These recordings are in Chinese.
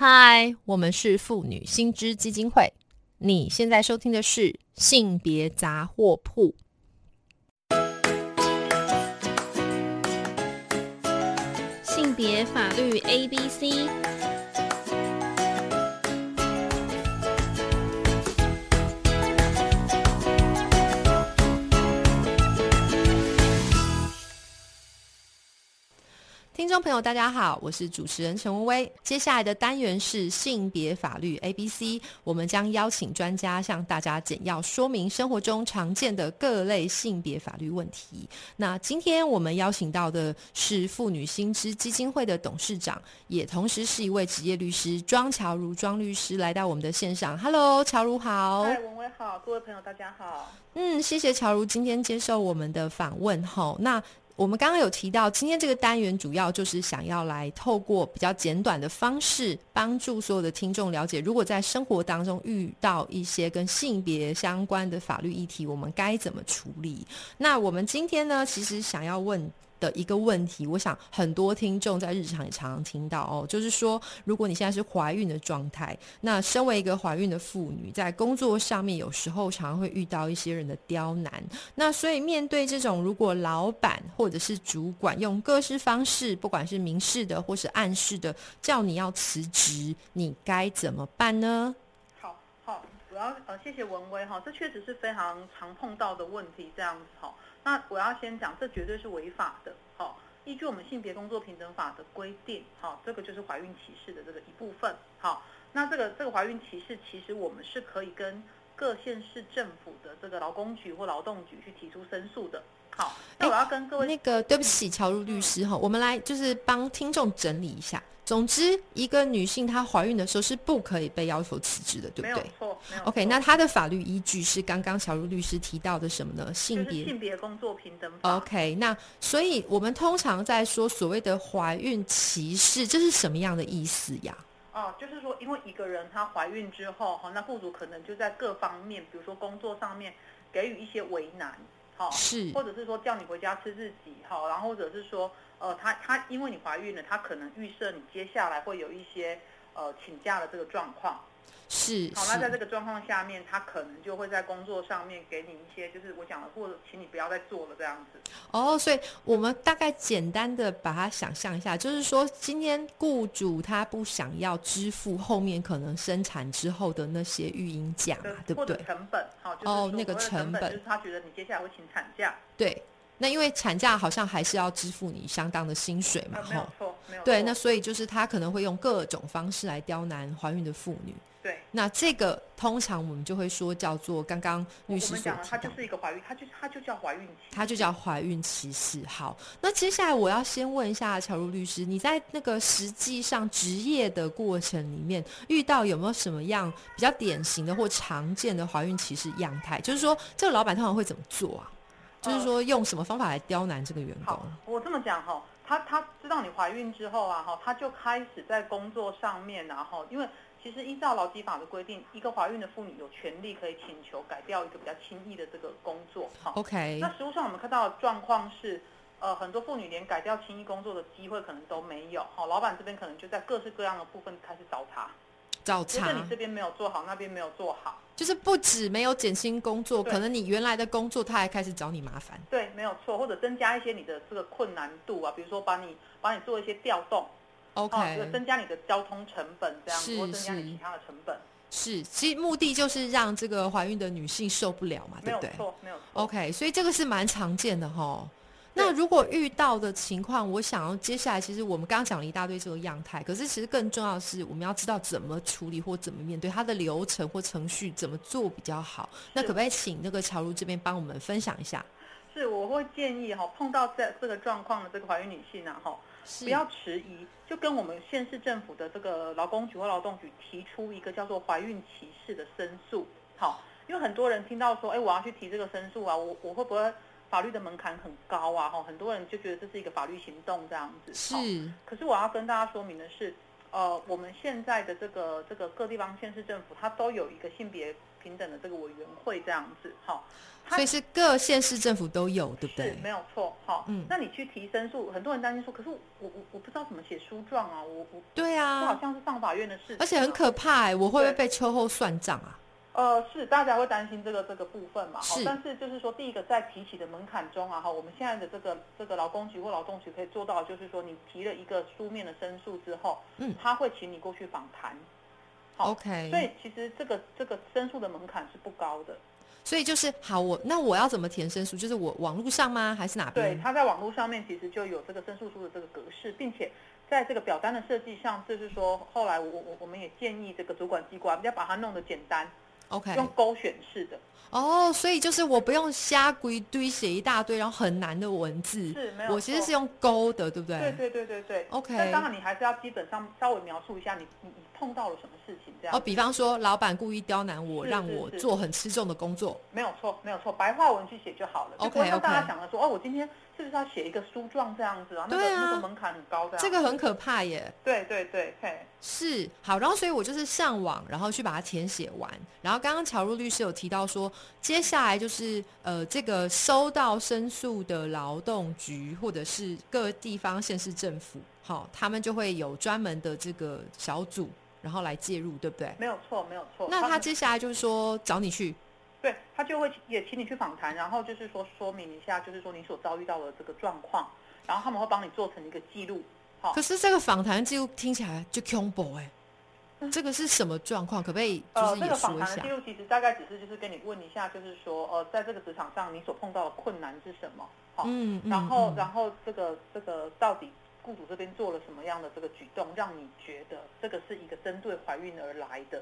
嗨，我们是妇女新知基金会。你现在收听的是性别杂货铺。性别法律 A B C。听众朋友，大家好，我是主持人陈薇薇。接下来的单元是性别法律 A B C，我们将邀请专家向大家简要说明生活中常见的各类性别法律问题。那今天我们邀请到的是妇女新知基金会的董事长，也同时是一位职业律师庄乔如庄律师来到我们的线上。Hello，乔如好。嗨，文威好，各位朋友大家好。嗯，谢谢乔如今天接受我们的访问。哈，那。我们刚刚有提到，今天这个单元主要就是想要来透过比较简短的方式，帮助所有的听众了解，如果在生活当中遇到一些跟性别相关的法律议题，我们该怎么处理。那我们今天呢，其实想要问。的一个问题，我想很多听众在日常也常常听到哦，就是说，如果你现在是怀孕的状态，那身为一个怀孕的妇女，在工作上面有时候常常会遇到一些人的刁难，那所以面对这种，如果老板或者是主管用各式方式，不管是明示的或是暗示的，叫你要辞职，你该怎么办呢？我要呃，谢谢文威哈，这确实是非常常碰到的问题，这样子哈。那我要先讲，这绝对是违法的。好，依据我们性别工作平等法的规定，好，这个就是怀孕歧视的这个一部分。好，那这个这个怀孕歧视，其实我们是可以跟各县市政府的这个劳工局或劳动局去提出申诉的。好，那我要跟各位那个对不起，乔如律师哈，我们来就是帮听众整理一下。总之，一个女性她怀孕的时候是不可以被要求辞职的，对不对？没错。OK，那她的法律依据是刚刚小茹律师提到的什么呢？性别性别工作平等法。OK，那所以我们通常在说所谓的怀孕歧视，这是什么样的意思呀？哦，就是说，因为一个人她怀孕之后，哈，那雇主可能就在各方面，比如说工作上面给予一些为难，哈，是，或者是说叫你回家吃自己，哈，然后或者是说。呃，他他因为你怀孕了，他可能预设你接下来会有一些呃请假的这个状况，是。好，那在这个状况下面，他可能就会在工作上面给你一些，就是我讲的，或者请你不要再做了这样子。哦，所以我们大概简单的把它想象一下，就是说今天雇主他不想要支付后面可能生产之后的那些育婴假嘛，对不对？成本，好，哦，那个成本就是他觉得你接下来会请产假，对。那因为产假好像还是要支付你相当的薪水嘛，没有错，没有对，那所以就是他可能会用各种方式来刁难怀孕的妇女。对，那这个通常我们就会说叫做刚刚律师讲的，它就是一个怀孕，它就它就叫怀孕，它就叫怀孕歧视。好，那接下来我要先问一下乔如律师，你在那个实际上职业的过程里面遇到有没有什么样比较典型的或常见的怀孕歧视样态？就是说这个老板通常会怎么做啊？就是说，用什么方法来刁难这个员工？我这么讲哈，他他知道你怀孕之后啊哈，他就开始在工作上面，然后因为其实依照劳基法的规定，一个怀孕的妇女有权利可以请求改掉一个比较轻易的这个工作。哈，OK。那实务上我们看到的状况是，呃，很多妇女连改掉轻易工作的机会可能都没有。好，老板这边可能就在各式各样的部分开始找茬。找茬。你这边没有做好，那边没有做好。就是不止没有减轻工作，可能你原来的工作他还开始找你麻烦。对，没有错，或者增加一些你的这个困难度啊，比如说把你把你做一些调动，OK，就增加你的交通成本这样，或增加你其他的成本。是，其实目的就是让这个怀孕的女性受不了嘛，对不对？没有错，没有错。OK，所以这个是蛮常见的哈。那如果遇到的情况，我想要接下来，其实我们刚刚讲了一大堆这个样态，可是其实更重要的是，我们要知道怎么处理或怎么面对它的流程或程序怎么做比较好。那可不可以请那个乔如这边帮我们分享一下？是，我会建议哈，碰到这这个状况的这个怀孕女性啊，哈，不要迟疑，就跟我们县市政府的这个劳工局或劳动局提出一个叫做怀孕歧视的申诉。好，因为很多人听到说，哎，我要去提这个申诉啊，我我会不会？法律的门槛很高啊，哈，很多人就觉得这是一个法律行动这样子。是。可是我要跟大家说明的是，呃，我们现在的这个这个各地方县市政府，它都有一个性别平等的这个委员会这样子，哈。它所以是各县市政府都有，对不是对？没有错，哈。嗯那你去提申诉，很多人担心说，可是我我我不知道怎么写诉状啊，我我对啊这好啊，像是上法院的事啊，而且很可怕哎、我会不会被秋后算账啊？呃，是大家会担心这个这个部分嘛？是好但是就是说，第一个在提起的门槛中啊，哈，我们现在的这个这个劳工局或劳动局可以做到，就是说，你提了一个书面的申诉之后，嗯他会请你过去访谈。好 OK 所以其实这个这个申诉的门槛是不高的。所以就是好，我那我要怎么填申诉？就是我网络上吗？还是哪边对，他在网络上面其实就有这个申诉书的这个格式，并且在这个表单的设计上，就是说后来我我我们也建议这个主管机关要把它弄得简单，OK，用勾选式的。哦，所以就是我不用瞎归堆写一大堆，然后很难的文字，是没有我其实是用勾的，对不对？对对对对对。OK 但当然你还是要基本上稍微描述一下你你你碰到了什么事情这样。哦，比方说老板故意刁难我，让我做很吃重的工作，没有错，没有错，白话文去写就好了，就 OK，不会让大家想的说哦，我今天是不是要写一个书状这样子啊？那个对啊那个门槛很高这样。这个很可怕耶。对对对，嘿，是好，然后所以我就是上网，然后去把它填写完。然后刚刚乔如律师有提到说，接下来就是呃，这个收到申诉的劳动局或者是各地方县市政府，好、他们就会有专门的这个小组，然后来介入，对不对？没有错，没有错。那他接下来就是说找你去，对他就会也请你去访谈，然后就是说说明一下，就是说你所遭遇到的这个状况，然后他们会帮你做成一个记录。好可，是这个访谈记录听起来就 combo 哎、这个是什么状况？可不可以就呃，是也这个访说一下谈的记？录其实大概只是就是跟你问一下，就是说呃，在这个职场上你所碰到的困难是什么？好，嗯嗯然后嗯然后这个这个到底雇主这边做了什么样的这个举动，让你觉得这个是一个针对怀孕而来的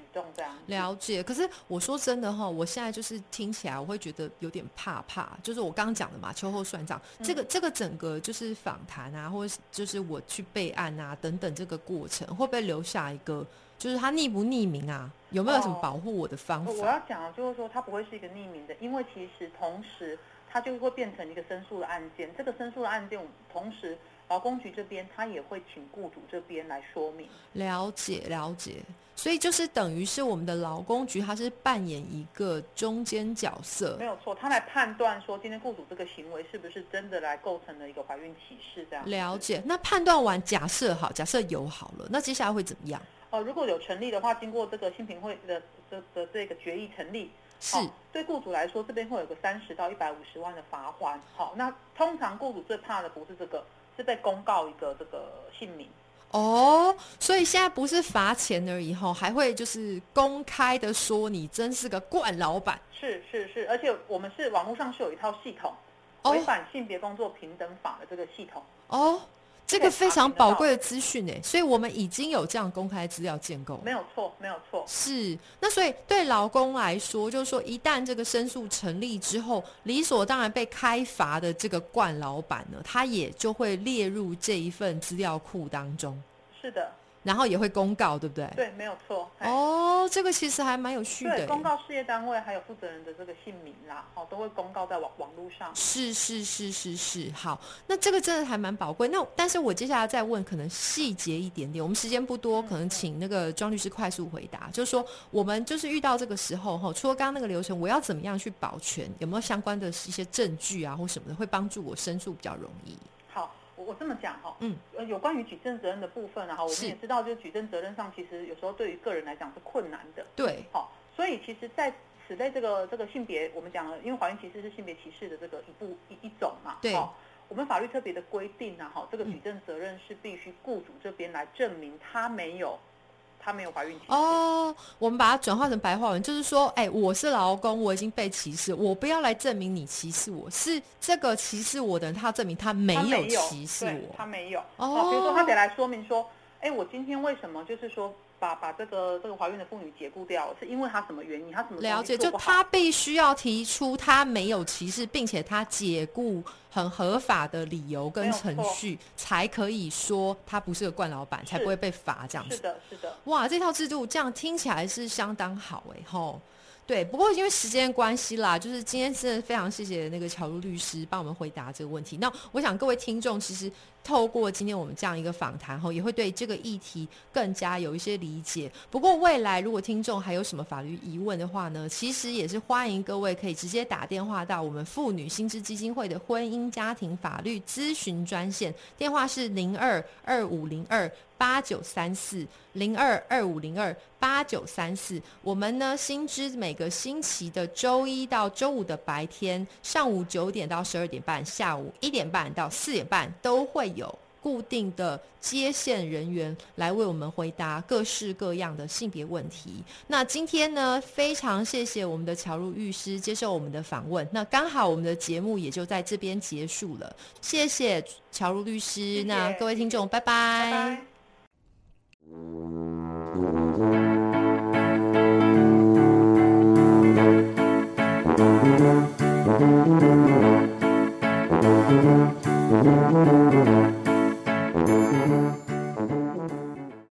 举动这样？了解，可是我说真的哈，我现在就是听起来我会觉得有点怕怕，就是我刚刚讲的嘛，秋后算账，这嗯个这个整个就是访谈啊，或者是就是我去备案啊等等这个过程，会不会留下一个就是他匿不匿名啊？有没有什么哦保护我的方我我？要讲的就是说，它不会是一个匿名的，因为其实同时它就会变成一个申诉的案件。这个申诉的案件，同时劳工局这边他也会请雇主这边来说明。了解了解，所以就是等于是我们的劳工局，他是扮演一个中间角色没，有错，他来判断说今天雇主这个行为是不是真的来构成了一个怀孕歧视这样子。了解。那判断完，假设好，假设有好了，那接下来会怎么样？呃，如果有成立的话，经过这个新评会的的的这个决议成立，是好对雇主来说，这边会有个三十到一百五十万的罚款。好，那通常雇主最怕的不是这个，是被公告一个这个姓名。哦，所以现在不是罚钱而已吼，还会就是公开的说你真是个惯老板是是是，而且我们是网络上是有一套系统，哦违反性别工作平等法的这个系统。哦，这个非常宝贵的资讯诶，所以我们已经有这样公开资料建构。没有错，没有错。是，那所以对劳工来说，就是说，一旦这个申诉成立之后，理所当然被开罚的这个冠老板呢，他也就会列入这一份资料库当中，是的，然后也会公告，对不对？对，没有错。哦，这个其实还蛮有趣的对，公告事业单位还有负责人的这个姓名啦，哦，都会公告在网网络上。是是是是是，好，那这个真的还蛮宝贵。那但是我接下来再问，可能细节一点点，我们时间不多，可能请那个庄律师快速回答。就是说，我们就是遇到这个时候哈，除了刚刚那个流程，我要怎么样去保全？有没有相关的一些证据啊，或什么的，会帮助我申诉比较容易？好，我我这么讲哈，嗯，呃，有关于举证责任的部分啊，哈，我们也知道，就是举证责任上，其实有时候对于个人来讲是困难的。对，好，所以其实在此类这个这个性别，我们讲了，因为怀孕歧视是性别歧视的这个一部一一种嘛，对。好我们法律特别的规定啊，哈，这个嗯。举证责任是必须雇主这边来证明他没有他没有怀孕。哦，我们把它转化成白话文，就是说，哎、我是劳工，我已经被歧视，我不要来证明你歧视我，是这个歧视我的人，他要证明他没有他没有歧视我他。没有。哦比如说他得来说明说，哎，我今天为什么就是说把把这个这个怀孕的妇女解雇掉，是因为她什么原因？她什么了解，就她必须要提出她没有歧视，并且她解雇很合法的理由跟程序，才可以说她不是个惯老板，才不会被罚这样子。是的，是的。哇，这套制度这样听起来是相当好哎、吼。对，不过因为时间关系啦，就是今天真的非常谢谢那个乔路律师帮我们回答这个问题。那我想各位听众其实。透过今天我们这样一个访谈后，也会对这个议题更加有一些理解。不过未来如果听众还有什么法律疑问的话呢，其实也是欢迎各位可以直接打电话到我们妇女薪资基金会的婚姻家庭法律咨询专线，电话是零二二五零二八九三四零二二五零二八九三四。我们呢，新知每个星期的周一到周五的白天，上午九点到十二点半，下午一点半到四点半都会。固定的接线人员来为我们回答各式各样的性别问题。那今天呢，非常谢谢我们的乔如律师接受我们的访问。那刚好我们的节目也就在这边结束了。谢谢乔如律师。那各位听众，拜拜。